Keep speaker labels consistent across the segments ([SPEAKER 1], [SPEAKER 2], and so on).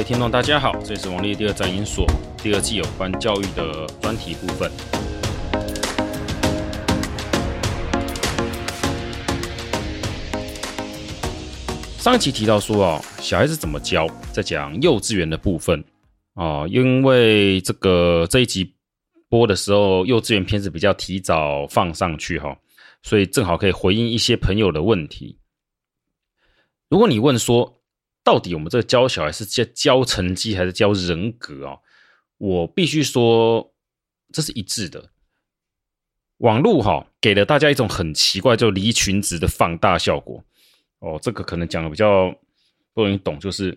[SPEAKER 1] 位听众，大家好，这里是王立第二战研所第二季有关教育的专题部分。上一期提到说哦，小孩子怎么教，在讲幼稚园的部分哦，因为这个这一集播的时候，幼稚园片子比较提早放上去哈，所以正好可以回应一些朋友的问题。如果你问说，到底我们这个教小孩是教教成绩还是教人格啊？我必须说，这是一致的。网络哈给了大家一种很奇怪，就离群值的放大效果。哦，这个可能讲的比较不容易懂，就是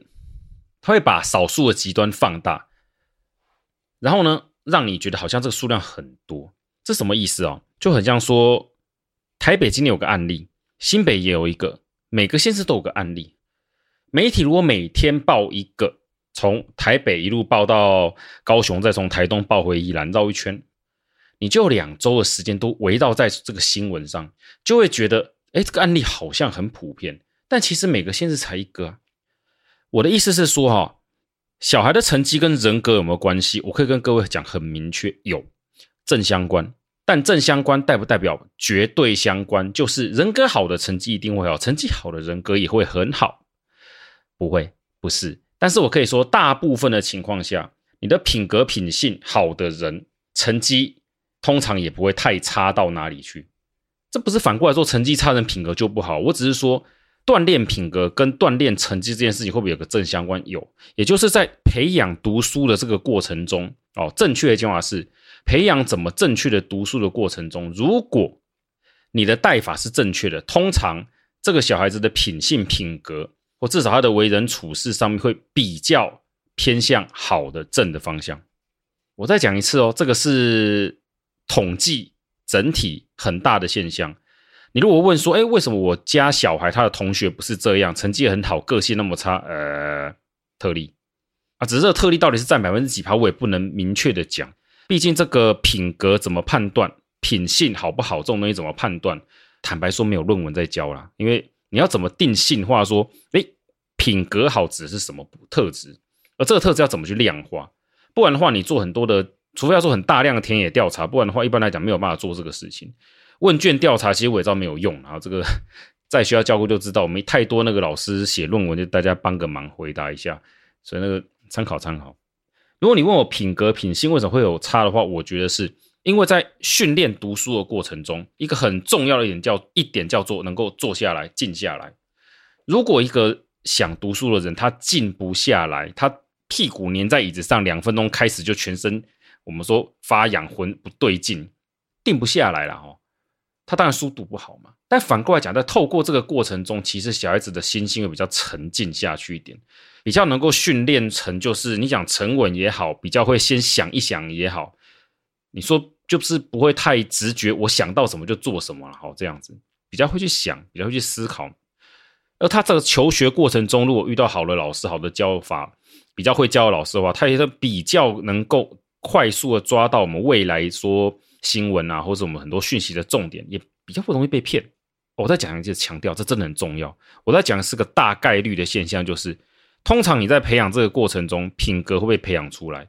[SPEAKER 1] 他会把少数的极端放大，然后呢，让你觉得好像这个数量很多。这什么意思哦？就很像说，台北今天有个案例，新北也有一个，每个县市都有个案例。媒体如果每天报一个，从台北一路报到高雄，再从台东报回宜兰，绕一圈，你就两周的时间都围绕在这个新闻上，就会觉得，哎，这个案例好像很普遍，但其实每个县市才一个啊。我的意思是说，哈，小孩的成绩跟人格有没有关系？我可以跟各位讲很明确，有正相关，但正相关代不代表绝对相关？就是人格好的成绩一定会好，成绩好的人格也会很好。不会，不是，但是我可以说，大部分的情况下，你的品格品性好的人，成绩通常也不会太差到哪里去。这不是反过来说，成绩差人品格就不好。我只是说，锻炼品格跟锻炼成绩这件事情会不会有个正相关？有，也就是在培养读书的这个过程中，哦，正确的讲法是，培养怎么正确的读书的过程中，如果你的带法是正确的，通常这个小孩子的品性品格。或至少他的为人处事上面会比较偏向好的正的方向。我再讲一次哦，这个是统计整体很大的现象。你如果问说，哎，为什么我家小孩他的同学不是这样，成绩很好，个性那么差？呃，特例啊，只是这个特例到底是占百分之几趴，我也不能明确的讲。毕竟这个品格怎么判断，品性好不好，这种东西怎么判断？坦白说，没有论文在教啦，因为。你要怎么定性化说，诶，品格好指的是什么特质？而这个特质要怎么去量化？不然的话，你做很多的，除非要做很大量的田野调查，不然的话，一般来讲没有办法做这个事情。问卷调查其实我也知道没有用，然后这个 在学校教过就知道，没太多那个老师写论文，就大家帮个忙回答一下，所以那个参考参考。如果你问我品格品性为什么会有差的话，我觉得是。因为在训练读书的过程中，一个很重要的一点叫一点叫做能够坐下来静下来。如果一个想读书的人他静不下来，他屁股粘在椅子上两分钟，开始就全身我们说发痒，魂不对劲，定不下来了哦。他当然书读不好嘛。但反过来讲，在透过这个过程中，其实小孩子的心性会比较沉静下去一点，比较能够训练成就是你讲沉稳也好，比较会先想一想也好，你说。就是不会太直觉，我想到什么就做什么了，好这样子，比较会去想，比较会去思考。而他这个求学过程中，如果遇到好的老师、好的教法，比较会教的老师的话，他也是比较能够快速的抓到我们未来说新闻啊，或者我们很多讯息的重点，也比较不容易被骗。我再讲一次，强调这真的很重要。我在讲的是个大概率的现象，就是通常你在培养这个过程中，品格会被培养出来，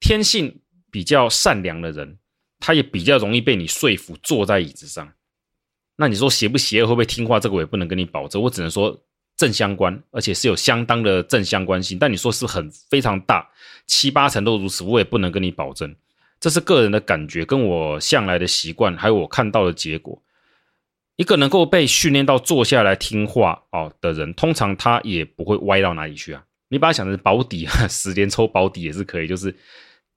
[SPEAKER 1] 天性比较善良的人。他也比较容易被你说服，坐在椅子上。那你说邪不邪恶，会不会听话？这个我也不能跟你保证，我只能说正相关，而且是有相当的正相关性。但你说是很非常大，七八成都如此，我也不能跟你保证。这是个人的感觉，跟我向来的习惯，还有我看到的结果。一个能够被训练到坐下来听话哦的人，通常他也不会歪到哪里去啊。你把它想成保底啊，十连抽保底也是可以，就是。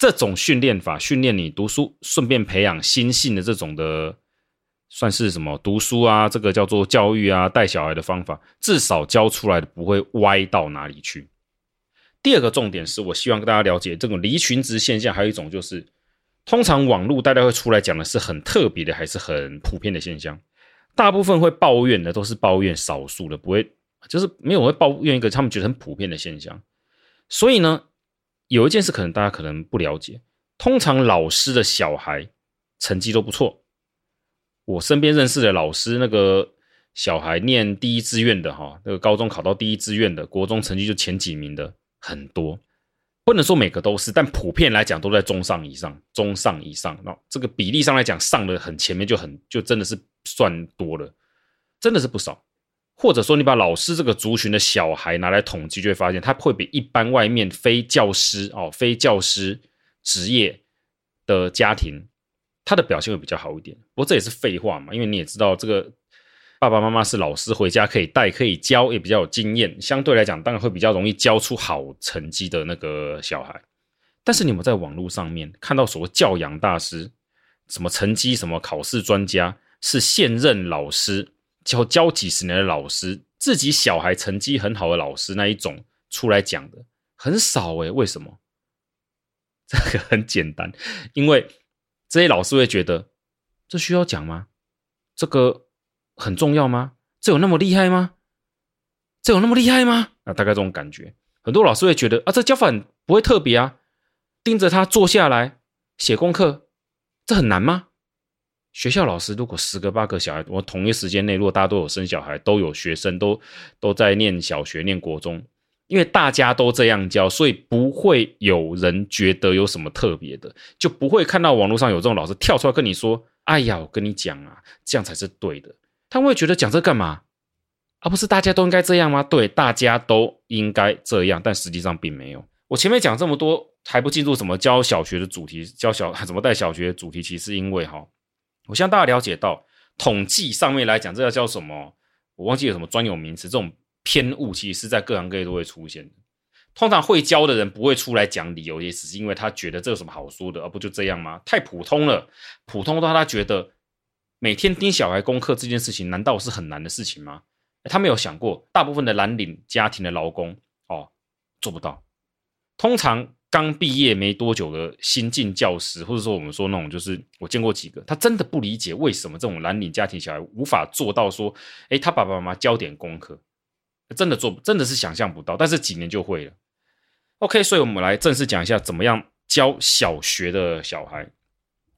[SPEAKER 1] 这种训练法，训练你读书，顺便培养心性的这种的，算是什么？读书啊，这个叫做教育啊，带小孩的方法，至少教出来的不会歪到哪里去。第二个重点是我希望跟大家了解这种离群值现象，还有一种就是，通常网络大家会出来讲的是很特别的，还是很普遍的现象。大部分会抱怨的都是抱怨少数的，不会就是没有会抱怨一个他们觉得很普遍的现象。所以呢。有一件事可能大家可能不了解，通常老师的小孩成绩都不错。我身边认识的老师，那个小孩念第一志愿的哈，那个高中考到第一志愿的，国中成绩就前几名的，很多，不能说每个都是，但普遍来讲都在中上以上，中上以上。那这个比例上来讲，上的很前面就很就真的是算多了，真的是不少。或者说，你把老师这个族群的小孩拿来统计，就会发现他会比一般外面非教师哦，非教师职业的家庭，他的表现会比较好一点。不过这也是废话嘛，因为你也知道，这个爸爸妈妈是老师，回家可以带，可以教，也比较有经验，相对来讲，当然会比较容易教出好成绩的那个小孩。但是你们在网络上面看到所谓教养大师，什么成绩，什么考试专家，是现任老师。教教几十年的老师，自己小孩成绩很好的老师那一种出来讲的很少诶，为什么？这个很简单，因为这些老师会觉得这需要讲吗？这个很重要吗？这有那么厉害吗？这有那么厉害吗？啊，大概这种感觉，很多老师会觉得啊，这教法不会特别啊，盯着他坐下来写功课，这很难吗？学校老师如果十个八个小孩，我同一时间内，如果大家都有生小孩，都有学生，都都在念小学、念国中，因为大家都这样教，所以不会有人觉得有什么特别的，就不会看到网络上有这种老师跳出来跟你说：“哎呀，我跟你讲啊，这样才是对的。”他会觉得讲这干嘛？而不是大家都应该这样吗？对，大家都应该这样，但实际上并没有。我前面讲这么多，还不进入什么教小学的主题，教小怎么带小学的主题，其实是因为哈。我希望大家了解到，统计上面来讲，这叫叫什么？我忘记有什么专有名词。这种偏误其实是在各行各业都会出现的。通常会教的人不会出来讲理由，也只是因为他觉得这有什么好说的，而不就这样吗？太普通了，普通到他觉得每天盯小孩功课这件事情，难道是很难的事情吗？他没有想过，大部分的蓝领家庭的劳工哦，做不到。通常。刚毕业没多久的新进教师，或者说我们说那种，就是我见过几个，他真的不理解为什么这种蓝领家庭小孩无法做到说，哎，他爸爸妈妈教点功课，真的做，真的是想象不到。但是几年就会了。OK，所以我们来正式讲一下怎么样教小学的小孩。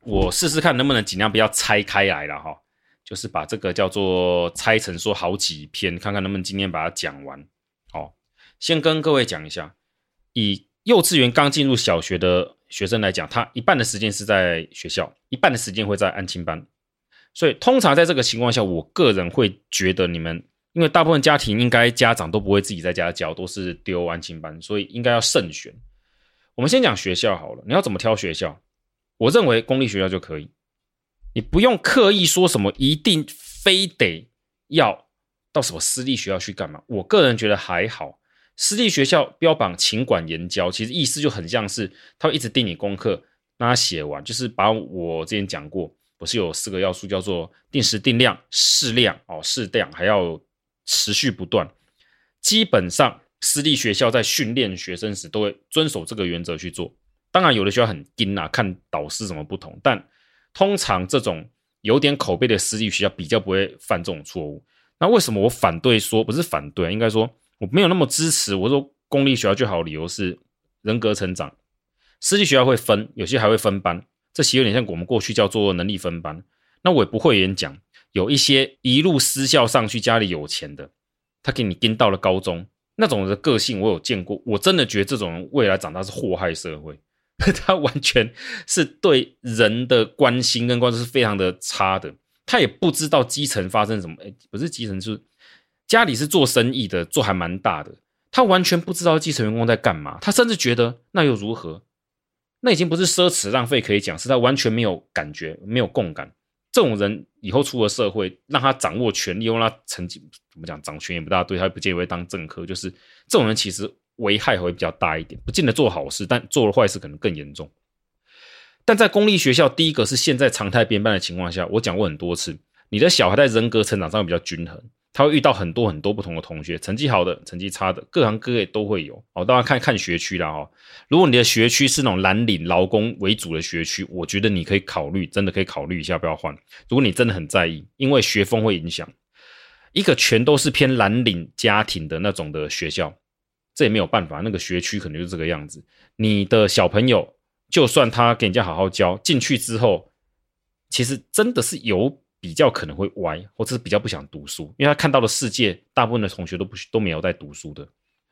[SPEAKER 1] 我试试看能不能尽量不要拆开来了哈，就是把这个叫做拆成说好几篇，看看能不能今天把它讲完。好，先跟各位讲一下，以。幼稚园刚进入小学的学生来讲，他一半的时间是在学校，一半的时间会在安亲班。所以，通常在这个情况下，我个人会觉得你们，因为大部分家庭应该家长都不会自己在家教，都是丢安亲班，所以应该要慎选。我们先讲学校好了，你要怎么挑学校？我认为公立学校就可以，你不用刻意说什么一定非得要到什么私立学校去干嘛。我个人觉得还好。私立学校标榜勤管严教，其实意思就很像是他会一直盯你功课，让他写完，就是把我之前讲过，不是有四个要素叫做定时定量、适量哦，适量还要持续不断。基本上私立学校在训练学生时都会遵守这个原则去做。当然有的学校很盯啊，看导师怎么不同，但通常这种有点口碑的私立学校比较不会犯这种错误。那为什么我反对说不是反对，应该说。我没有那么支持，我说公立学校最好的，理由是人格成长。私立学校会分，有些还会分班，这其实有点像我们过去叫做能力分班。那我也不会演讲，有一些一路私校上去，家里有钱的，他给你盯到了高中，那种人的个性我有见过，我真的觉得这种人未来长大是祸害社会，他完全是对人的关心跟关注是非常的差的，他也不知道基层发生什么，不是基层是。家里是做生意的，做还蛮大的，他完全不知道基层员工在干嘛，他甚至觉得那又如何？那已经不是奢侈浪费可以讲，是他完全没有感觉，没有共感。这种人以后出了社会，让他掌握权力，让他成绩怎么讲，掌权也不大对，他不见得会当政客。就是这种人其实危害会比较大一点，不见得做好事，但做了坏事可能更严重。但在公立学校，第一个是现在常态编班的情况下，我讲过很多次，你的小孩在人格成长上比较均衡。他会遇到很多很多不同的同学，成绩好的，成绩差的，各行各业都会有哦。当然看看学区啦哦。如果你的学区是那种蓝领劳工为主的学区，我觉得你可以考虑，真的可以考虑一下，不要换。如果你真的很在意，因为学风会影响。一个全都是偏蓝领家庭的那种的学校，这也没有办法，那个学区可能就是这个样子。你的小朋友，就算他给人家好好教，进去之后，其实真的是有。比较可能会歪，或者是比较不想读书，因为他看到的世界，大部分的同学都不都没有在读书的。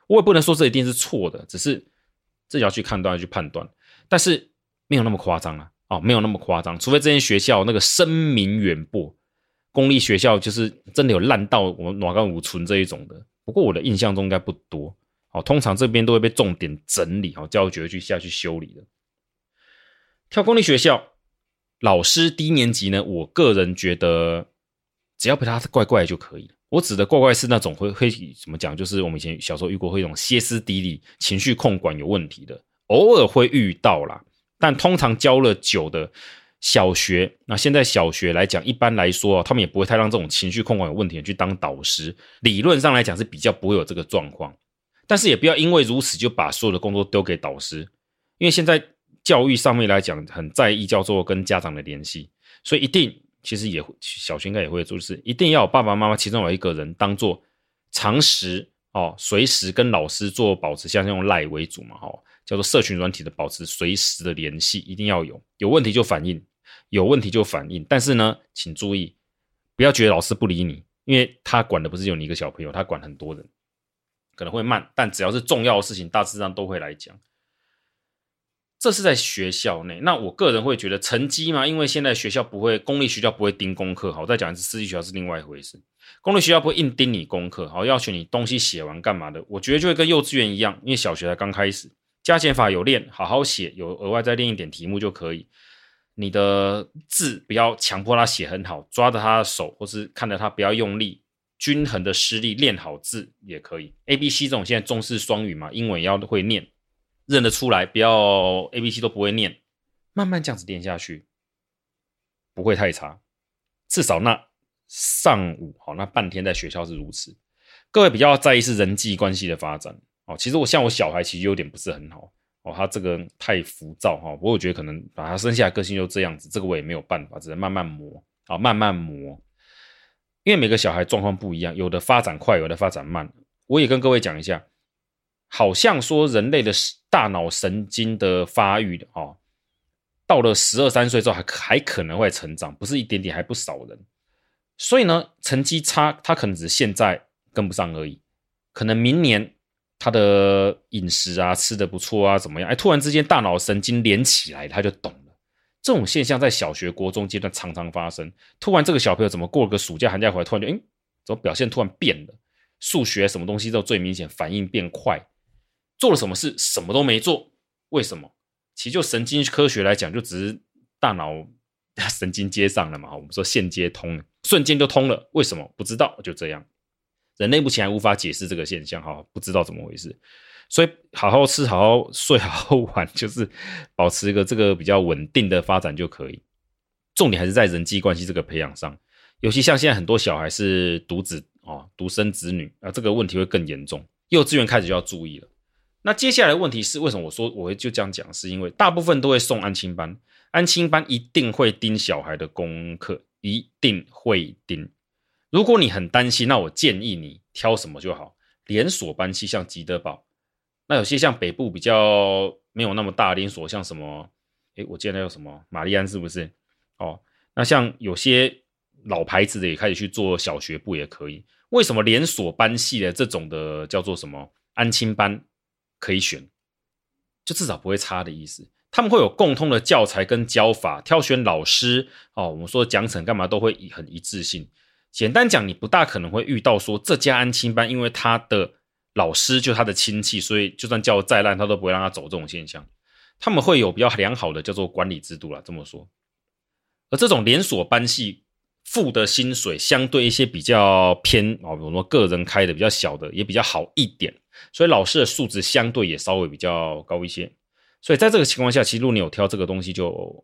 [SPEAKER 1] 我也不能说这一定是错的，只是这要去判断去判断，但是没有那么夸张啊，哦，没有那么夸张，除非这间学校那个声名远播，公立学校就是真的有烂到我们暖干五存这一种的。不过我的印象中应该不多，哦，通常这边都会被重点整理，哦，教育局去下去修理的。跳公立学校，老师低年级呢，我个人觉得只要陪他怪怪就可以了。我指的怪怪是那种会会怎么讲，就是我们以前小时候遇过会一种歇斯底里、情绪控管有问题的，偶尔会遇到啦。但通常教了久的。小学，那现在小学来讲，一般来说，他们也不会太让这种情绪控管有问题的去当导师。理论上来讲是比较不会有这个状况，但是也不要因为如此就把所有的工作丢给导师，因为现在教育上面来讲很在意叫做跟家长的联系，所以一定其实也小学应该也会做，就是一定要有爸爸妈妈其中有一个人当做常识哦，随时跟老师做保持，像用赖为主嘛，哦，叫做社群软体的保持随时的联系，一定要有，有问题就反映。有问题就反映，但是呢，请注意，不要觉得老师不理你，因为他管的不是有你一个小朋友，他管很多人，可能会慢，但只要是重要的事情，大致上都会来讲。这是在学校内，那我个人会觉得成绩嘛，因为现在学校不会，公立学校不会盯功课，好，再讲一次，私立学校是另外一回事。公立学校不会硬盯你功课，好，要求你东西写完干嘛的，我觉得就会跟幼稚园一样，因为小学才刚开始，加减法有练，好好写，有额外再练一点题目就可以。你的字不要强迫他写很好，抓着他的手，或是看着他不要用力，均衡的施力练好字也可以。A、B、C 这种现在重视双语嘛，英文要会念，认得出来，不要 A、B、C 都不会念，慢慢这样子练下去，不会太差。至少那上午好，那半天在学校是如此。各位比较在意是人际关系的发展哦，其实我像我小孩其实有点不是很好。哦，他这个太浮躁哈，不过我觉得可能把他生下来个性就这样子，这个我也没有办法，只能慢慢磨啊，慢慢磨。因为每个小孩状况不一样，有的发展快，有的发展慢。我也跟各位讲一下，好像说人类的大脑神经的发育的哦，到了十二三岁之后还还可能会成长，不是一点点，还不少人。所以呢，成绩差，他可能只现在跟不上而已，可能明年。他的饮食啊，吃得不错啊，怎么样？哎，突然之间大脑神经连起来，他就懂了。这种现象在小学、国中阶段常常发生。突然这个小朋友怎么过了个暑假、寒假回来，突然就哎，怎么表现突然变了？数学什么东西都最明显，反应变快。做了什么事，什么都没做，为什么？其实就神经科学来讲，就只是大脑 神经接上了嘛。我们说线接通了，瞬间就通了。为什么？不知道，就这样。人类目前还无法解释这个现象，哈，不知道怎么回事，所以好好吃、好好睡、好好玩，就是保持一个这个比较稳定的发展就可以。重点还是在人际关系这个培养上，尤其像现在很多小孩是独子哦，独生子女啊，这个问题会更严重。幼稚园开始就要注意了。那接下来问题是，为什么我说我会就这样讲？是因为大部分都会送安亲班，安亲班一定会盯小孩的功课，一定会盯。如果你很担心，那我建议你挑什么就好。连锁班系像吉德堡，那有些像北部比较没有那么大连锁，像什么？诶，我记得那有什么玛丽安是不是？哦，那像有些老牌子的也开始去做小学部也可以。为什么连锁班系的这种的叫做什么安亲班可以选？就至少不会差的意思。他们会有共通的教材跟教法，挑选老师哦，我们说奖惩干嘛都会很一致性。简单讲，你不大可能会遇到说这家安亲班，因为他的老师就他的亲戚，所以就算教的再烂，他都不会让他走这种现象。他们会有比较良好的叫做管理制度啦，这么说。而这种连锁班系付的薪水，相对一些比较偏哦，比如说个人开的比较小的，也比较好一点，所以老师的素质相对也稍微比较高一些。所以在这个情况下，其实如果你有挑这个东西就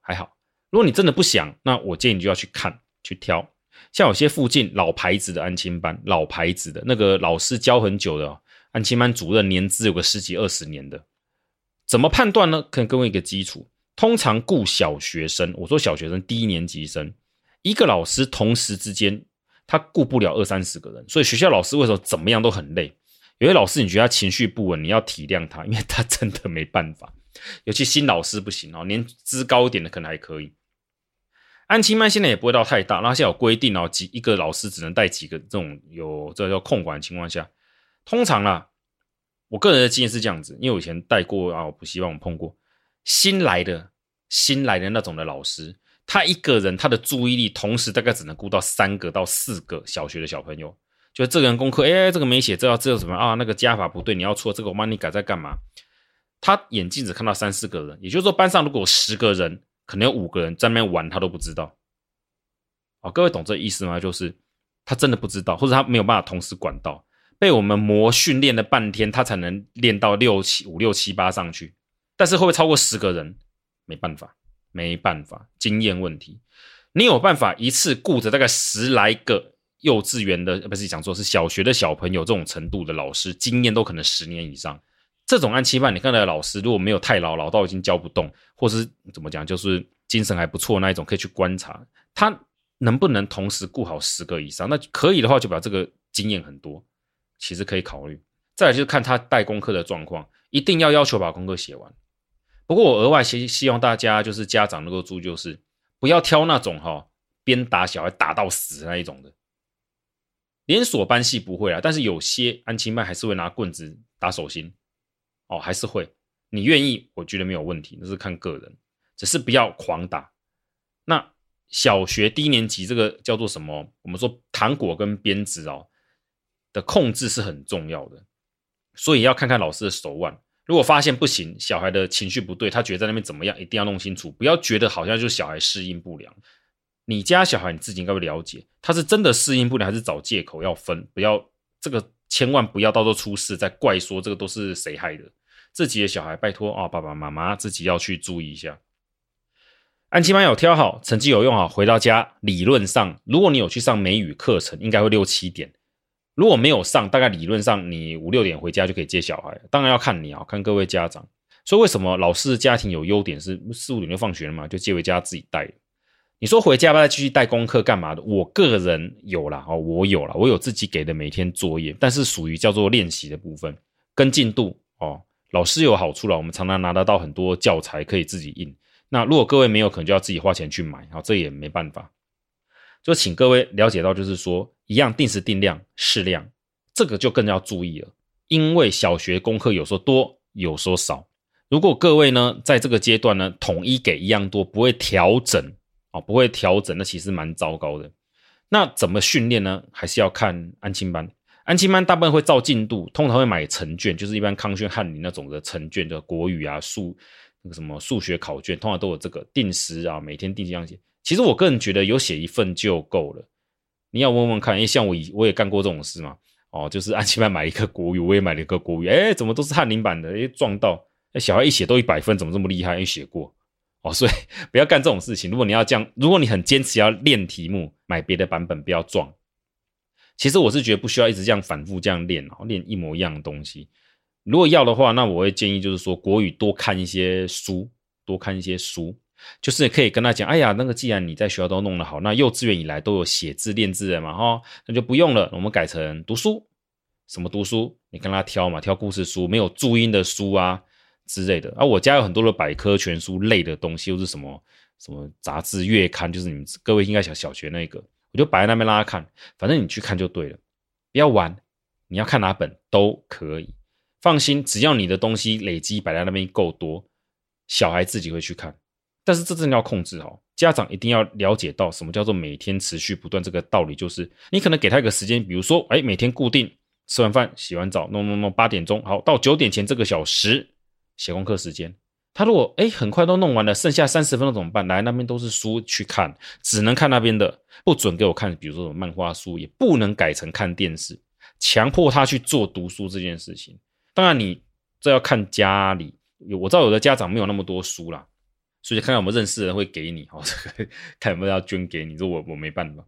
[SPEAKER 1] 还好。如果你真的不想，那我建议你就要去看去挑。像有些附近老牌子的安亲班，老牌子的那个老师教很久的安亲班主任，年资有个十几二十年的，怎么判断呢？可以给我一个基础。通常雇小学生，我说小学生低年级生，一个老师同时之间他雇不了二三十个人，所以学校老师为什么怎么样都很累？有些老师你觉得他情绪不稳，你要体谅他，因为他真的没办法。尤其新老师不行哦，年资高一点的可能还可以。安亲班现在也不会到太大，那现在有规定哦，几一个老师只能带几个这种有这叫控管的情况下，通常啦，我个人的经验是这样子，因为我以前带过啊，我补习班我碰过新来的新来的那种的老师，他一个人他的注意力同时大概只能顾到三个到四个小学的小朋友，就这个人功课，哎，这个没写，这要这什么啊？那个加法不对，你要错，这个我帮你改，在干嘛？他眼睛只看到三四个人，也就是说班上如果有十个人，可能有五个人在那边玩，他都不知道。哦，各位懂这意思吗？就是他真的不知道，或者他没有办法同时管到。被我们磨训练了半天，他才能练到六七五六七八上去。但是会不会超过十个人？没办法，没办法，经验问题。你有办法一次顾着大概十来个幼稚园的，不是讲说是小学的小朋友这种程度的老师，经验都可能十年以上。这种按期班，你看那个老师如果没有太老，老到已经教不动，或是怎么讲，就是精神还不错那一种，可以去观察他能不能同时顾好十个以上。那可以的话，就表这个经验很多。其实可以考虑，再来就是看他带功课的状况，一定要要求把功课写完。不过我额外希希望大家就是家长能够注意，就是不要挑那种哈边打小孩打到死那一种的。连锁班系不会啊，但是有些安亲班还是会拿棍子打手心哦，还是会。你愿意，我觉得没有问题，那是看个人，只是不要狂打。那小学低年级这个叫做什么？我们说糖果跟鞭子哦。的控制是很重要的，所以要看看老师的手腕。如果发现不行，小孩的情绪不对，他觉得在那边怎么样，一定要弄清楚，不要觉得好像就小孩适应不良。你家小孩你自己应该会了解，他是真的适应不良，还是找借口要分？不要这个，千万不要到时候出事再怪说这个都是谁害的。自己的小孩，拜托啊，爸爸妈妈自己要去注意一下。安琪班有挑好，成绩有用好，回到家理论上，如果你有去上美语课程，应该会六七点。如果没有上，大概理论上你五六点回家就可以接小孩。当然要看你啊，看各位家长。所以为什么老师的家庭有优点是四五点就放学了嘛，就接回家自己带。你说回家吧，再继续带功课干嘛的？我个人有啦，哦，我有啦，我有自己给的每天作业，但是属于叫做练习的部分，跟进度哦。老师有好处了，我们常常拿得到很多教材可以自己印。那如果各位没有，可能就要自己花钱去买，好，这也没办法。就请各位了解到，就是说一样定时定量适量，这个就更要注意了。因为小学功课有时候多，有时候少。如果各位呢在这个阶段呢统一给一样多，不会调整啊，不会调整，那其实蛮糟糕的。那怎么训练呢？还是要看安亲班。安亲班大部分会照进度，通常会买成卷，就是一般康轩、翰林那种的成卷的国语啊、数那个什么数学考卷，通常都有这个定时啊，每天定期这样写。其实我个人觉得有写一份就够了。你要问问看，因为像我以我也干过这种事嘛。哦，就是安亲班买一个国语，我也买了一个国语。哎，怎么都是翰林版的？哎，撞到！哎，小孩一写都一百分，怎么这么厉害？一写过。哦，所以 不要干这种事情。如果你要这样，如果你很坚持要练题目，买别的版本，不要撞。其实我是觉得不需要一直这样反复这样练哦，练一模一样的东西。如果要的话，那我会建议就是说国语多看一些书，多看一些书。就是可以跟他讲，哎呀，那个既然你在学校都弄得好，那幼稚园以来都有写字练字的嘛，哈，那就不用了，我们改成读书，什么读书？你跟他挑嘛，挑故事书，没有注音的书啊之类的。啊，我家有很多的百科全书类的东西，又是什么什么杂志月刊，就是你们各位应该小小学那个，我就摆在那边让他看，反正你去看就对了，不要玩，你要看哪本都可以，放心，只要你的东西累积摆在那边够多，小孩自己会去看。但是这真的要控制好，家长一定要了解到什么叫做每天持续不断这个道理，就是你可能给他一个时间，比如说，哎，每天固定吃完饭、洗完澡，弄弄弄，八点钟，好，到九点前这个小时写功课时间。他如果哎很快都弄完了，剩下三十分钟怎么办？来那边都是书去看，只能看那边的，不准给我看，比如说什么漫画书，也不能改成看电视，强迫他去做读书这件事情。当然你这要看家里，我知道有的家长没有那么多书啦。所以看看有没有认识的人会给你，哦，这 个看有没有要捐给你。这我我没办法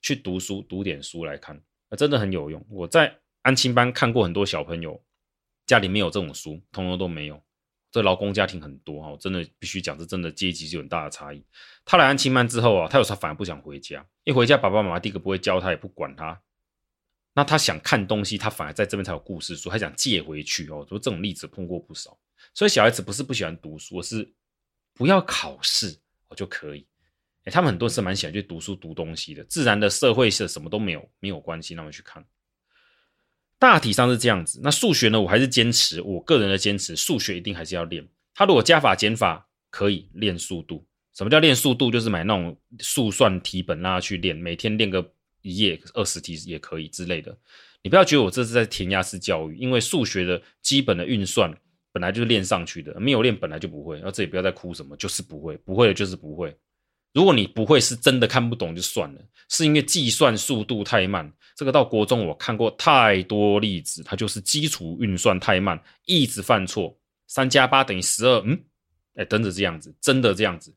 [SPEAKER 1] 去读书，读点书来看，真的很有用。我在安亲班看过很多小朋友家里没有这种书，通通都没有。这劳工家庭很多哈，真的必须讲，这真的阶级就很大的差异。他来安亲班之后啊，他有时候反而不想回家，一回家爸爸妈妈第一个不会教他，也不管他。那他想看东西，他反而在这边才有故事书，他想借回去哦。说这种例子碰过不少。所以小孩子不是不喜欢读书，而是。不要考试，我就可以。哎，他们很多是蛮喜欢去读书、读东西的。自然的、社会是什么都没有，没有关系，那么去看。大体上是这样子。那数学呢，我还是坚持我个人的坚持，数学一定还是要练。他如果加法减法可以练速度。什么叫练速度？就是买那种速算题本让他去练，每天练个一页二十题也可以之类的。你不要觉得我这是在填鸭式教育，因为数学的基本的运算本来就是练上去的，没有练本来就不会。然后这里不要再哭什么，就是不会，不会的就是不会。如果你不会是真的看不懂就算了，是因为计算速度太慢。这个到国中我看过太多例子，它就是基础运算太慢，一直犯错。三加八等于十二，嗯，哎，等着这样子，真的这样子。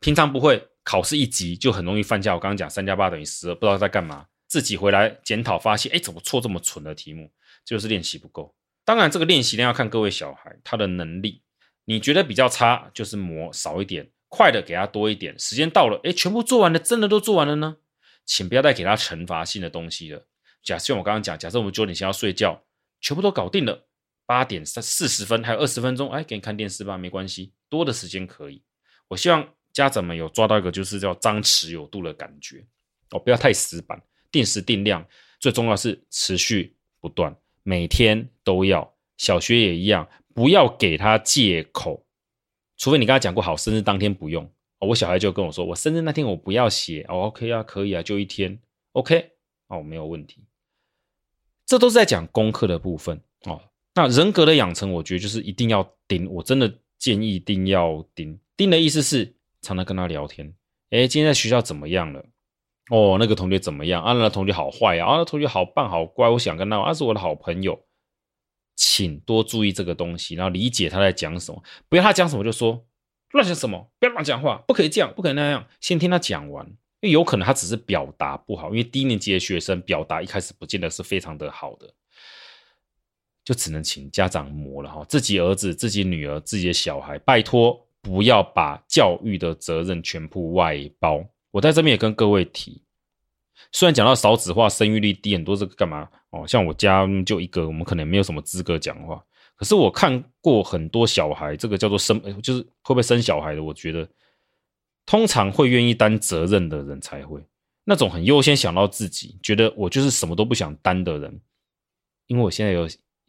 [SPEAKER 1] 平常不会，考试一级就很容易犯下。我刚刚讲三加八等于十二，不知道在干嘛，自己回来检讨发现，哎，怎么错这么蠢的题目？就是练习不够。当然，这个练习量要看各位小孩他的能力。你觉得比较差，就是模少一点。快的给他多一点，时间到了，诶，全部做完了，真的都做完了呢？请不要再给他惩罚性的东西了。假设我刚刚讲，假设我们九点前要睡觉，全部都搞定了，八点三四十分还有二十分钟，哎，给你看电视吧，没关系，多的时间可以。我希望家长们有抓到一个就是叫张弛有度的感觉哦，不要太死板，定时定量，最重要是持续不断，每天都要。小学也一样，不要给他借口。除非你跟他讲过好，生日当天不用哦。我小孩就跟我说，我生日那天我不要写哦。OK 啊，可以啊，就一天 OK 哦，没有问题。这都是在讲功课的部分哦。那人格的养成，我觉得就是一定要盯，我真的建议一定要盯。盯的意思是常常跟他聊天。诶，今天在学校怎么样了？哦，那个同学怎么样？啊，那同学好坏啊，啊，那同学好棒好乖，我想跟他，他是我的好朋友。请多注意这个东西，然后理解他在讲什么，不要他讲什么就说乱讲什么，不要乱讲话，不可以这样，不可以那样，先听他讲完，因为有可能他只是表达不好，因为低年级的学生表达一开始不见得是非常的好的，就只能请家长磨了哈，自己儿子、自己女儿、自己的小孩，拜托不要把教育的责任全部外包。我在这边也跟各位提。虽然讲到少子化、生育率低很多，这个干嘛？哦，像我家就一个，我们可能没有什么资格讲话。可是我看过很多小孩，这个叫做生，就是会不会生小孩的？我觉得通常会愿意担责任的人才会，那种很优先想到自己，觉得我就是什么都不想担的人。因为我现在有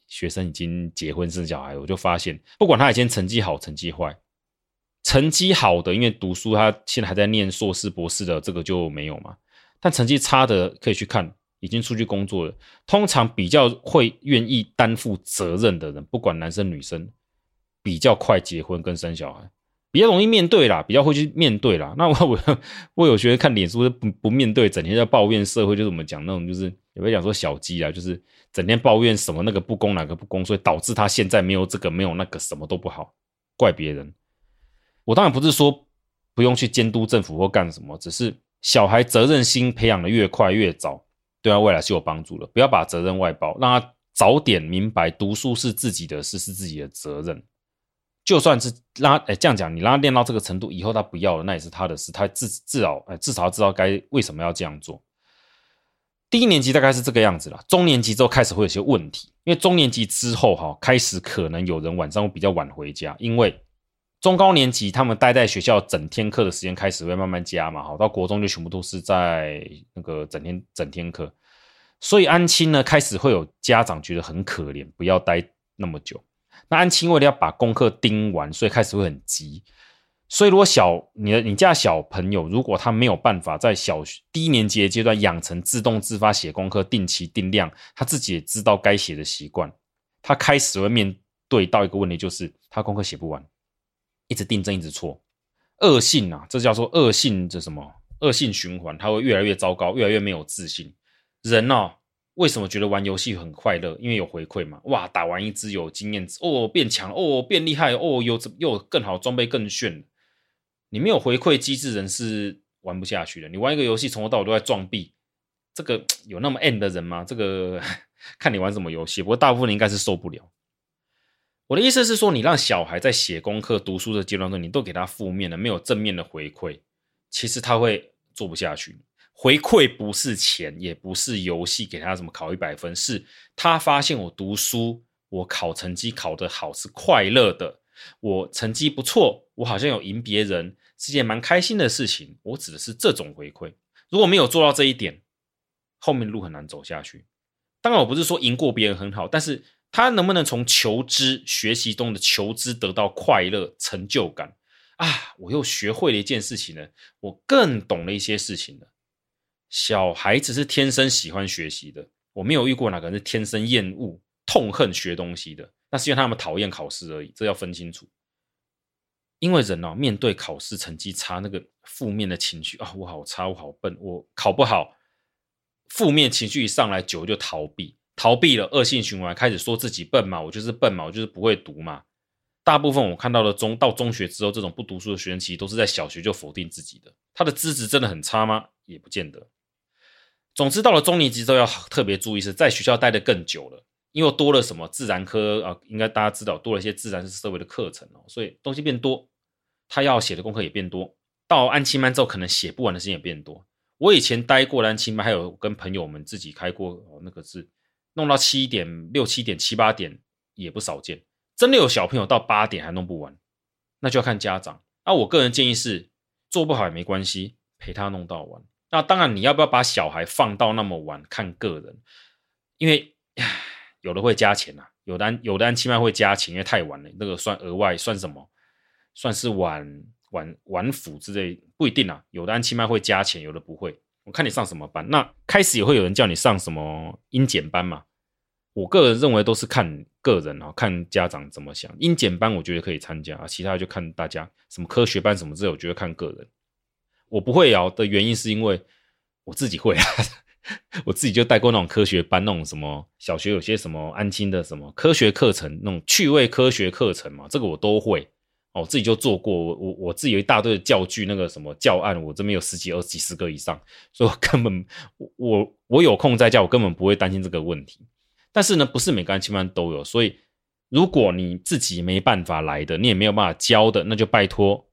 [SPEAKER 1] 学生已经结婚生小孩，我就发现，不管他以前成绩好、成绩坏，成绩好的因为读书，他现在还在念硕士、博士的，这个就没有嘛。但成绩差的可以去看，已经出去工作了。通常比较会愿意担负责任的人，不管男生女生，比较快结婚跟生小孩，比较容易面对啦，比较会去面对啦。那我我 我有学生看脸书不不面对，整天在抱怨社会，就是我们讲那种，就是有没有讲说小鸡啊，就是整天抱怨什么那个不公哪个不公，所以导致他现在没有这个没有那个，什么都不好，怪别人。我当然不是说不用去监督政府或干什么，只是。小孩责任心培养的越快越早，对他未来是有帮助的。不要把责任外包，让他早点明白读书是自己的事，是自己的责任。就算是拉哎这样讲，你让他练到这个程度，以后他不要了，那也是他的事。他至至少哎至少知道该为什么要这样做。低年级大概是这个样子了，中年级之后开始会有些问题，因为中年级之后哈开始可能有人晚上会比较晚回家，因为。中高年级，他们待在学校整天课的时间开始会慢慢加嘛，好，到国中就全部都是在那个整天整天课，所以安亲呢开始会有家长觉得很可怜，不要待那么久。那安亲为了要把功课盯完，所以开始会很急。所以如果小你的你家小朋友如果他没有办法在小学低年级的阶段养成自动自发写功课、定期定量，他自己也知道该写的习惯，他开始会面对到一个问题，就是他功课写不完。一直订正，一直错，恶性啊，这叫做恶性，这什么恶性循环？他会越来越糟糕，越来越没有自信。人哦，为什么觉得玩游戏很快乐？因为有回馈嘛。哇，打完一只有经验值哦，变强哦，变厉害哦，有又有更好装备，更炫。你没有回馈机制，人是玩不下去的。你玩一个游戏，从头到尾都在撞壁，这个 有那么 N 的人吗？这个 看你玩什么游戏，不过大部分人应该是受不了。我的意思是说，你让小孩在写功课、读书的阶段中，你都给他负面的、没有正面的回馈，其实他会做不下去。回馈不是钱，也不是游戏，给他什么考一百分，是他发现我读书，我考成绩考得好是快乐的，我成绩不错，我好像有赢别人，是件蛮开心的事情。我指的是这种回馈。如果没有做到这一点，后面路很难走下去。当然，我不是说赢过别人很好，但是他能不能从求知学习中的求知得到快乐、成就感啊？我又学会了一件事情呢，我更懂了一些事情了。小孩子是天生喜欢学习的，我没有遇过哪个人是天生厌恶、痛恨学东西的，那是因为他们讨厌考试而已，这要分清楚。因为人哦，面对考试成绩差，那个负面的情绪啊，我好差，我好笨，我考不好，负面情绪一上来，久就逃避，逃避了，恶性循环，开始说自己笨嘛，我就是笨嘛，我就是不会读嘛。大部分我看到的中到中学之后，这种不读书的学生，其实都是在小学就否定自己的。他的资质真的很差吗？也不见得。总之，到了中年级之后，要特别注意是在学校待得更久了，因为多了什么自然科啊，应该大家知道多了一些自然是社会的课程哦，所以东西变多，他要写的功课也变多。到安亲班之后，可能写不完的事情也变多。我以前待过安亲班，还有跟朋友们自己开过，那个是弄到七点、六七点、七八点也不少见。真的有小朋友到八点还弄不完，那就要看家长。那我个人建议是，做不好也没关系，陪他弄到完。那当然，你要不要把小孩放到那么晚，看个人，因为有的会加钱呐、啊，有的有的安亲班会加钱，因为太晚了，那个算额外算什么？算是晚晚晚辅之类，不一定啊。有的安亲班会加钱，有的不会。我看你上什么班。那开始也会有人叫你上什么英检班嘛？我个人认为都是看个人啊，看家长怎么想。英检班我觉得可以参加啊，其他就看大家什么科学班什么之类，我觉得看个人。我不会摇的原因是因为我自己会啊，我自己就带过那种科学班，那种什么小学有些什么安亲的什么科学课程，那种趣味科学课程嘛，这个我都会，我自己就做过，我我我自己有一大堆的教具，那个什么教案，我这边有十几、二十几十个以上，所以我根本我我有空在家，我根本不会担心这个问题。但是呢，不是每个安亲班都有，所以如果你自己没办法来的，你也没有办法教的，那就拜托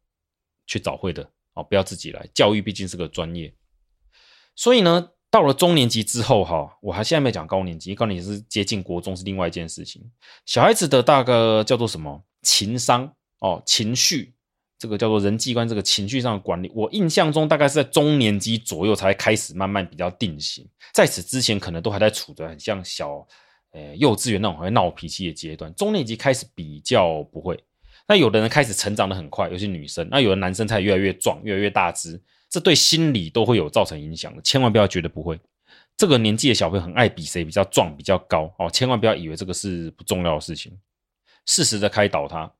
[SPEAKER 1] 去找会的。哦，不要自己来，教育毕竟是个专业，所以呢，到了中年级之后，哈，我还现在没讲高年级，高年级是接近国中，是另外一件事情。小孩子的大个叫做什么？情商哦，情绪，这个叫做人际关系，这个情绪上的管理，我印象中大概是在中年级左右才开始慢慢比较定型，在此之前可能都还在处着很像小，呃，幼稚园那种会闹脾气的阶段，中年级开始比较不会。那有的人开始成长得很快，尤其女生。那有的男生才越来越壮，越来越大只，这对心理都会有造成影响的。千万不要觉得不会。这个年纪的小朋友很爱比谁比较壮、比较高哦，千万不要以为这个是不重要的事情。适时的开导他。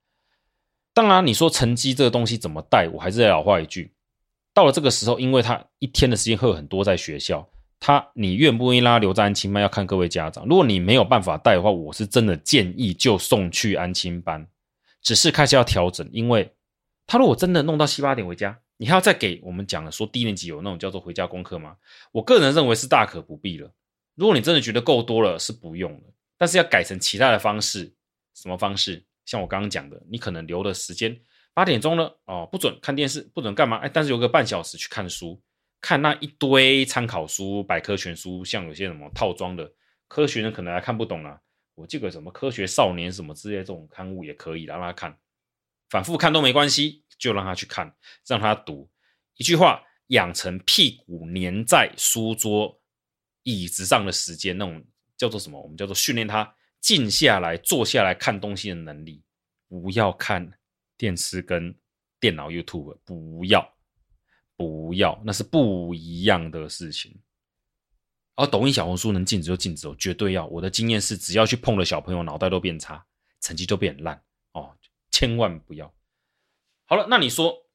[SPEAKER 1] 当然，你说成绩这个东西怎么带，我还是再老话一句：到了这个时候，因为他一天的时间会有很多在学校，他你愿不愿意让他留在安亲班，要看各位家长。如果你没有办法带的话，我是真的建议就送去安亲班。只是开始要调整，因为他如果真的弄到七八点回家，你还要再给我们讲了说低年级有那种叫做回家功课吗？我个人认为是大可不必了。如果你真的觉得够多了，是不用了。但是要改成其他的方式，什么方式？像我刚刚讲的，你可能留的时间八点钟了哦，不准看电视，不准干嘛？哎，但是有个半小时去看书，看那一堆参考书、百科全书，像有些什么套装的科学呢可能还看不懂啊。我这个什么科学少年什么之类的这种刊物也可以，让他看，反复看都没关系，就让他去看，让他读。一句话，养成屁股粘在书桌、椅子上的时间，那种叫做什么？我们叫做训练他静下来、坐下来看东西的能力。不要看电视跟电脑 YouTube，不要，不要，那是不一样的事情。而、哦、抖音、小红书能禁止就禁止哦，绝对要。我的经验是，只要去碰了小朋友，脑袋都变差，成绩都变烂哦，千万不要。好了，那你说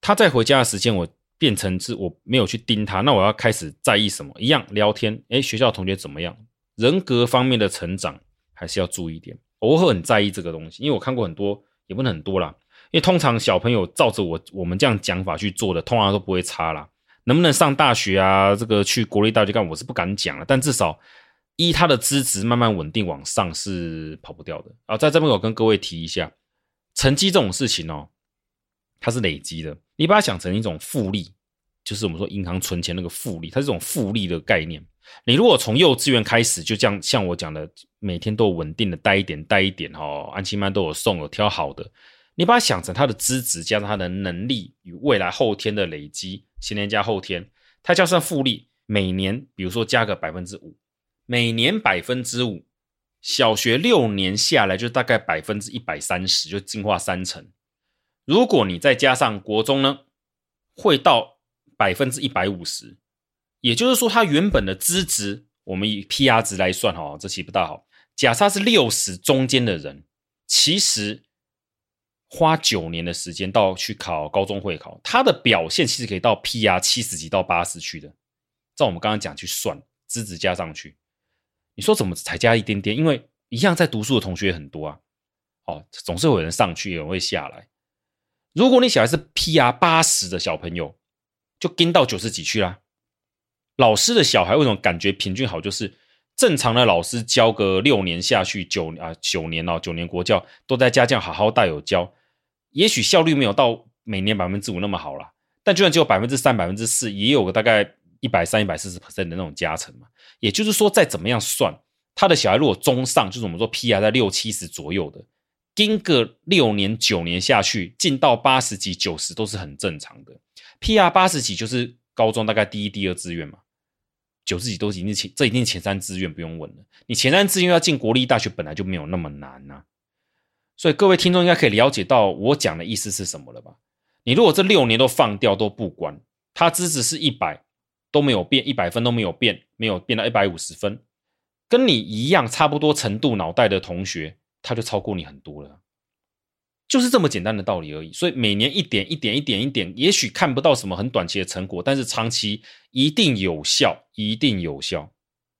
[SPEAKER 1] 他在回家的时间，我变成是我没有去盯他，那我要开始在意什么？一样聊天，诶，学校同学怎么样？人格方面的成长还是要注意一点。我会很在意这个东西，因为我看过很多，也不能很多啦。因为通常小朋友照着我我们这样讲法去做的，通常都不会差啦。能不能上大学啊？这个去国立大学干，我是不敢讲了。但至少依他的资质慢慢稳定往上是跑不掉的啊。在这边我跟各位提一下，成绩这种事情哦，它是累积的。你把它想成一种复利，就是我们说银行存钱那个复利，它是这种复利的概念。你如果从幼稚园开始就这样，像我讲的，每天都稳定的带一点带一点哦，安亲班都有送，有挑好的。你把它想成他的资质加上他的能力与未来后天的累积，先天加后天，它加上复利，每年比如说加个百分之五，每年百分之五，小学六年下来就大概百分之一百三十，就进化三成。如果你再加上国中呢，会到百分之一百五十。也就是说，他原本的资质，我们以 PR 值来算哈，这期不大好。假设是六十中间的人，其实花九年的时间到去考高中会考，他的表现其实可以到 PR 七十几到八十去的。照我们刚刚讲去算，资质加上去，你说怎么才加一点点？因为一样在读书的同学很多啊，哦，总是有人上去，有人会下来。如果你小孩是 PR 八十的小朋友，就跟到九十几去啦。老师的小孩为什么感觉平均好？就是正常的老师教个六年下去，九啊九年哦，九年国教都在家教好好带有教，也许效率没有到每年百分之五那么好啦，但就算只有百分之三、百分之四，也有个大概一百三、一百四十 percent 的那种加成嘛。也就是说，再怎么样算，他的小孩如果中上，就是我们说 PR 在六七十左右的，跟个六年、九年下去，进到八十几、九十都是很正常的。PR 八十几就是高中大概第一、第二志愿嘛，九十几都已经前，这一定前三志愿不用问了。你前三志愿要进国立大学本来就没有那么难呐、所以各位听众应该可以了解到我讲的意思是什么了吧？你如果这六年都放掉都不管，他资质是一百都没有变，一百分都没有变，没有变到一百五十分，跟你一样差不多程度脑袋的同学，他就超过你很多了。就是这么简单的道理而已，所以每年一点一点一点一点，也许看不到什么很短期的成果，但是长期一定有效，一定有效。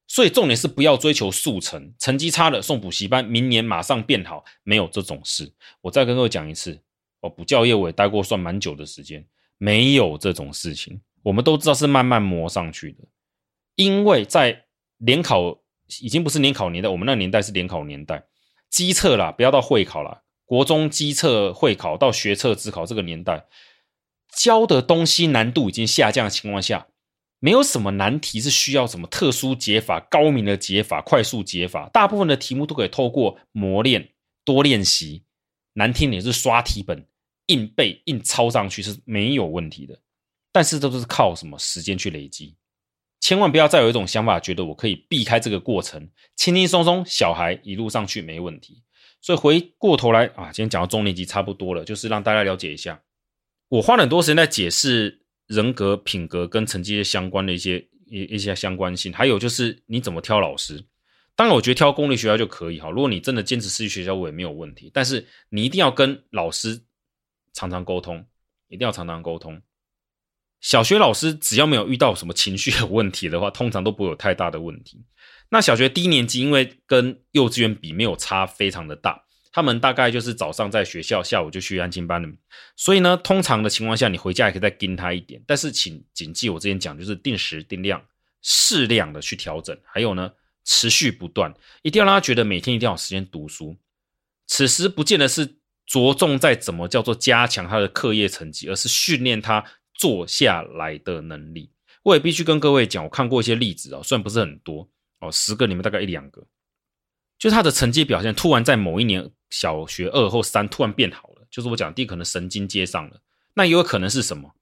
[SPEAKER 1] 所以重点是不要追求速成，成绩差了送补习班，明年马上变好，没有这种事。我再跟各位讲一次，我补教业我也待过算蛮久的时间，没有这种事情。我们都知道是慢慢磨上去的，因为在联考已经不是联考年代，我们那年代是联考年代，基测啦，不要到会考啦。国中基测会考到学测指考这个年代，教的东西难度已经下降的情况下，没有什么难题是需要什么特殊解法、高明的解法、快速解法。大部分的题目都可以透过磨练、多练习，难听点是刷题本、硬背、硬抄上去是没有问题的。但是这都是靠什么时间去累积？千万不要再有一种想法，觉得我可以避开这个过程，轻轻松松，小孩一路上去没问题。所以回过头来啊，今天讲到中年级差不多了，就是让大家了解一下，我花了很多时间在解释人格、品格跟成绩相关的一些一一些相关性，还有就是你怎么挑老师。当然，我觉得挑公立学校就可以哈，如果你真的坚持私立学校，我也没有问题。但是你一定要跟老师常常沟通，一定要常常沟通。小学老师只要没有遇到什么情绪有问题的话，通常都不会有太大的问题。那小学低年级，因为跟幼稚园比没有差非常的大，他们大概就是早上在学校，下午就去安亲班了。所以呢，通常的情况下，你回家也可以再跟他一点。但是请谨记我之前讲，就是定时定量、适量的去调整。还有呢，持续不断，一定要让他觉得每天一定要有时间读书。此时不见得是着重在怎么叫做加强他的课业成绩，而是训练他坐下来的能力。我也必须跟各位讲，我看过一些例子啊，虽然不是很多。哦，十个里面大概一两个，就是他的成绩表现突然在某一年小学二或三突然变好了，就是我讲第一可能神经接上了，那也有可能是什么？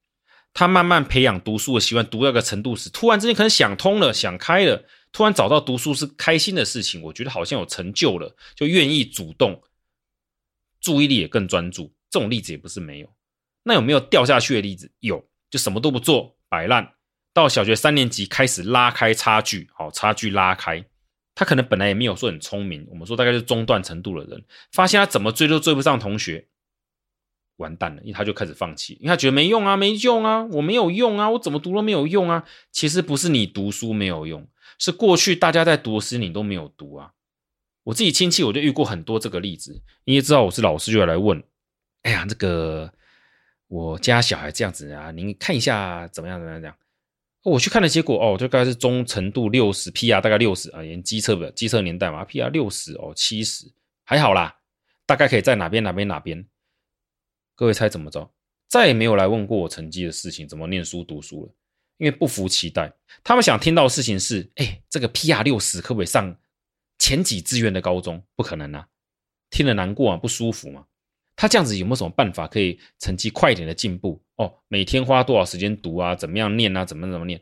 [SPEAKER 1] 他慢慢培养读书的习惯，读到一个程度时，突然之间可能想通了，想开了，突然找到读书是开心的事情，我觉得好像有成就了，就愿意主动，注意力也更专注。这种例子也不是没有。那有没有掉下去的例子？有，就什么都不做，摆烂。到小学三年级开始拉开差距，好，差距拉开，他可能本来也没有说很聪明，我们说大概是中段程度的人，发现他怎么追都追不上同学，完蛋了，因为他就开始放弃，因为他觉得没用啊，没用啊，我没有用啊，我怎么读都没有用啊。其实不是你读书没有用，是过去大家在读的时你都没有读啊。我自己亲戚我就遇过很多这个例子，你也知道我是老师就要来问，哎呀，这个我家小孩这样子啊，您看一下怎么样怎么样这样。我去看的结果哦，就大概是中程度六十，PR 大概六十啊，连机测的机测年代嘛，PR 六十哦，七十还好啦，大概可以在哪边哪边哪边。各位猜怎么着？再也没有来问过我成绩的事情，怎么念书读书了，因为不服期待。他们想听到的事情是，哎，这个 PR 六十可不可以上前几志愿的高中？不可能啊，听了难过啊，不舒服嘛。他这样子有没有什么办法可以成绩快一点的进步？哦，每天花多少时间读啊？怎么样念啊？怎么怎么念？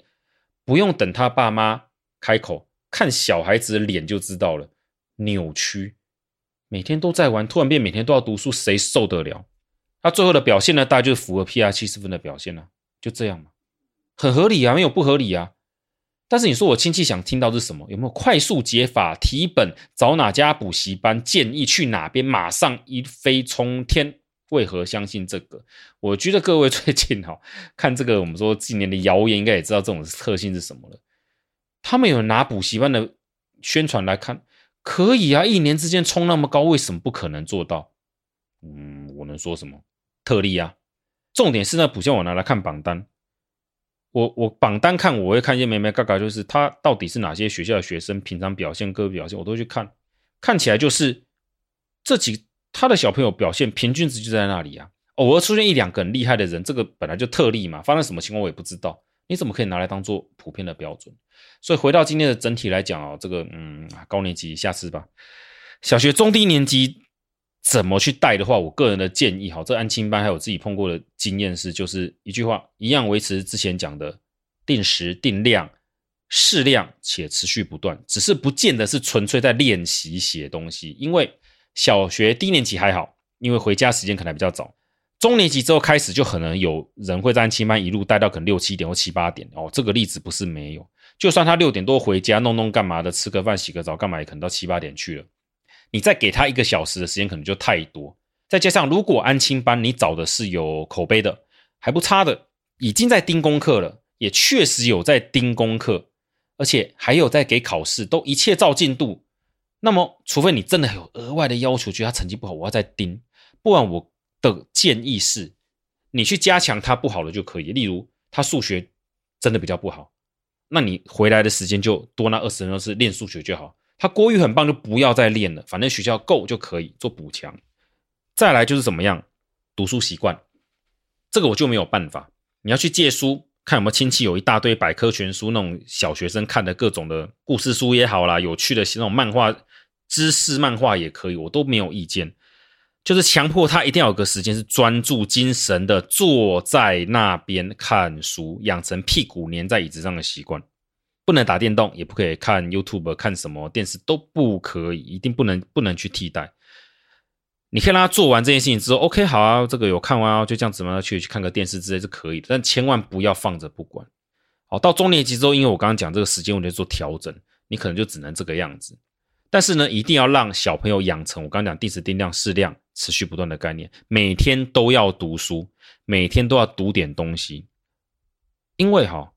[SPEAKER 1] 不用等他爸妈开口，看小孩子的脸就知道了，扭曲，每天都在玩，突然变每天都要读书，谁受得了？他最后的表现呢，大概就是符合 PR 七十分的表现了，就这样嘛，很合理啊，没有不合理啊。但是你说我亲戚想听到是什么？有没有快速解法？题本找哪家补习班？建议去哪边？马上一飞冲天？为何相信这个？我觉得各位最近哈看这个，我们说今年的谣言，应该也知道这种特性是什么了。他们有拿补习班的宣传来看，可以啊，一年之间冲那么高，为什么不可能做到？嗯，我能说什么？特例啊！重点是那补习我拿来看榜单。我我榜单看，我会看一些眉眉角角，就是他到底是哪些学校的学生，平常表现、各表现，我都去看。看起来就是这几他的小朋友表现平均值就在那里啊，偶尔出现一两个很厉害的人，这个本来就特例嘛，发生什么情况我也不知道。你怎么可以拿来当做普遍的标准？所以回到今天的整体来讲哦，这个嗯，高年级下次吧，小学中低年级。怎么去带的话，我个人的建议，好，这安亲班还有自己碰过的经验是，就是一句话，一样维持之前讲的定时定量、适量且持续不断，只是不见得是纯粹在练习写东西。因为小学低年级还好，因为回家时间可能比较早，中年级之后开始就可能有人会在安亲班一路带到可能六七点或七八点哦。这个例子不是没有，就算他六点多回家弄弄干嘛的，吃个饭、洗个澡干嘛，也可能到七八点去了。你再给他一个小时的时间，可能就太多。再加上，如果安亲班你找的是有口碑的，还不差的，已经在盯功课了，也确实有在盯功课，而且还有在给考试，都一切照进度。那么，除非你真的有额外的要求，觉得他成绩不好，我要再盯。不然，我的建议是，你去加强他不好的就可以。例如，他数学真的比较不好，那你回来的时间就多那二十分钟是练数学就好。他国语很棒，就不要再练了，反正学校够就可以做补强。再来就是怎么样读书习惯，这个我就没有办法。你要去借书，看有没有亲戚有一大堆百科全书，那种小学生看的各种的故事书也好啦，有趣的那种漫画、知识漫画也可以，我都没有意见。就是强迫他一定要有个时间是专注精神的坐在那边看书，养成屁股黏在椅子上的习惯。不能打电动，也不可以看 YouTube，看什么电视都不可以，一定不能不能去替代。你可以让他做完这件事情之后，OK，好啊，这个有看完啊，就这样子嘛，去去看个电视之类是可以的，但千万不要放着不管。好，到中年级之后，因为我刚刚讲这个时间问题做调整，你可能就只能这个样子。但是呢，一定要让小朋友养成我刚刚讲定时定量、适量、持续不断的概念，每天都要读书，每天都要读点东西，因为哈。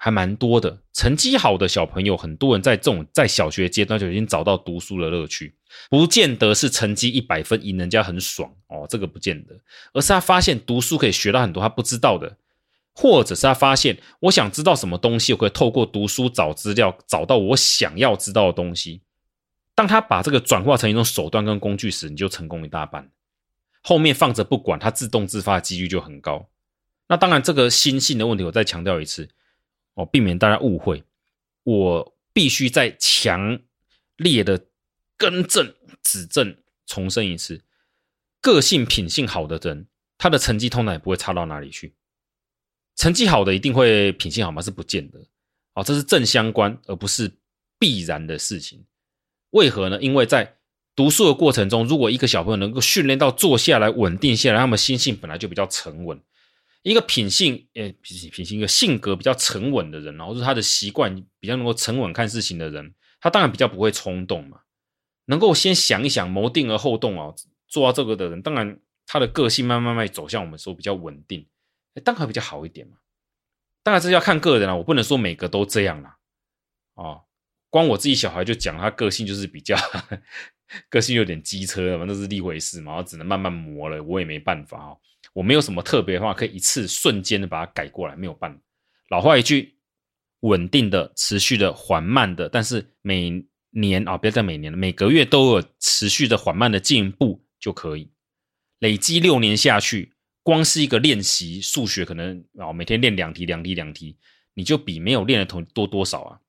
[SPEAKER 1] 还蛮多的，成绩好的小朋友，很多人在这种在小学阶段就已经找到读书的乐趣，不见得是成绩一百分赢人家很爽哦，这个不见得，而是他发现读书可以学到很多他不知道的，或者是他发现我想知道什么东西，我可以透过读书找资料，找到我想要知道的东西。当他把这个转化成一种手段跟工具时，你就成功一大半。后面放着不管，他自动自发的几率就很高。那当然，这个心性的问题，我再强调一次。哦，避免大家误会，我必须再强烈的更正、指正、重申一次：个性品性好的人，他的成绩通常也不会差到哪里去。成绩好的一定会品性好吗？是不见得。哦，这是正相关，而不是必然的事情。为何呢？因为在读书的过程中，如果一个小朋友能够训练到坐下来稳定下来，他们心性本来就比较沉稳。一个品性，诶，品品性一个性格比较沉稳的人，然后是他的习惯比较能够沉稳看事情的人，他当然比较不会冲动嘛。能够先想一想，谋定而后动哦，做到这个的人，当然他的个性慢慢慢走向我们说比较稳定，当然比较好一点嘛。当然这要看个人啊，我不能说每个都这样啦。哦，光我自己小孩就讲他个性就是比较 个性有点机车嘛，那是另一回事嘛，然后只能慢慢磨了，我也没办法哦。我没有什么特别的话，可以一次瞬间的把它改过来，没有办法。老话一句，稳定的、持续的、缓慢的，但是每年啊，不要再每年了，每个月都有持续的缓慢的进步就可以。累积六年下去，光是一个练习数学，可能啊，每天练两题、两题、两题，你就比没有练的同多多少啊？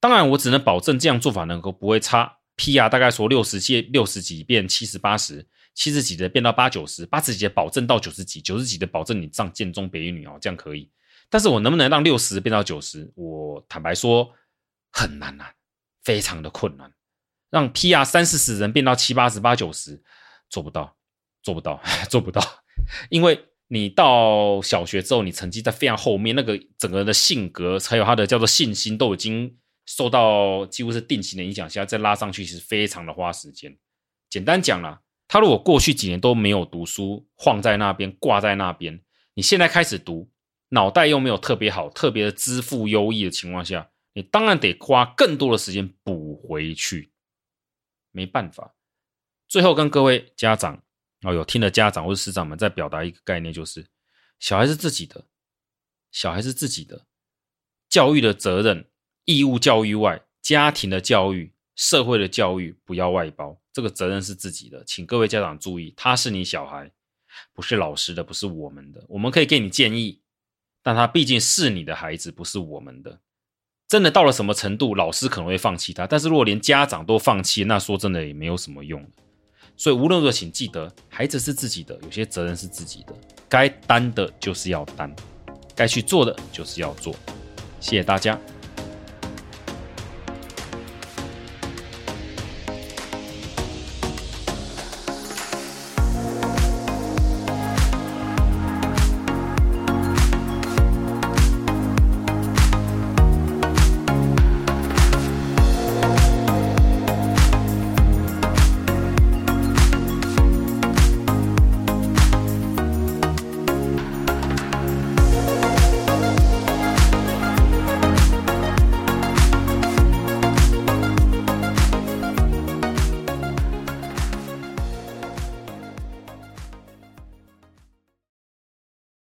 [SPEAKER 1] 当然，我只能保证这样做法能够不会差。PR 大概说六十届六十几变七十八十。七十几的变到八九十，八十几的保证到九十几，九十几的保证你上建中北一女哦，这样可以。但是我能不能让六十变到九十？我坦白说很难呐、啊，非常的困难。让 PR 三四十人变到七八十、八九十，做不到，做不到，做不到。因为你到小学之后，你成绩在非常后面，那个整个人的性格还有他的叫做信心，都已经受到几乎是定型的影响下，再拉上去其实非常的花时间。简单讲啦，他如果过去几年都没有读书，晃在那边，挂在那边，你现在开始读，脑袋又没有特别好、特别的资赋优异的情况下，你当然得花更多的时间补回去。没办法，最后跟各位家长哦，有听的家长或者师长们再表达一个概念，就是小孩是自己的，小孩是自己的，教育的责任、义务教育外，家庭的教育、社会的教育不要外包，这个责任是自己的，请各位家长注意，他是你小孩，不是老师的，不是我们的，我们可以给你建议，但他毕竟是你的孩子，不是我们的。真的到了什么程度，老师可能会放弃他。但是如果连家长都放弃，那说真的也没有什么用。所以无论如何，请记得，孩子是自己的，有些责任是自己的，该担的就是要担，该去做的就是要做。谢谢大家。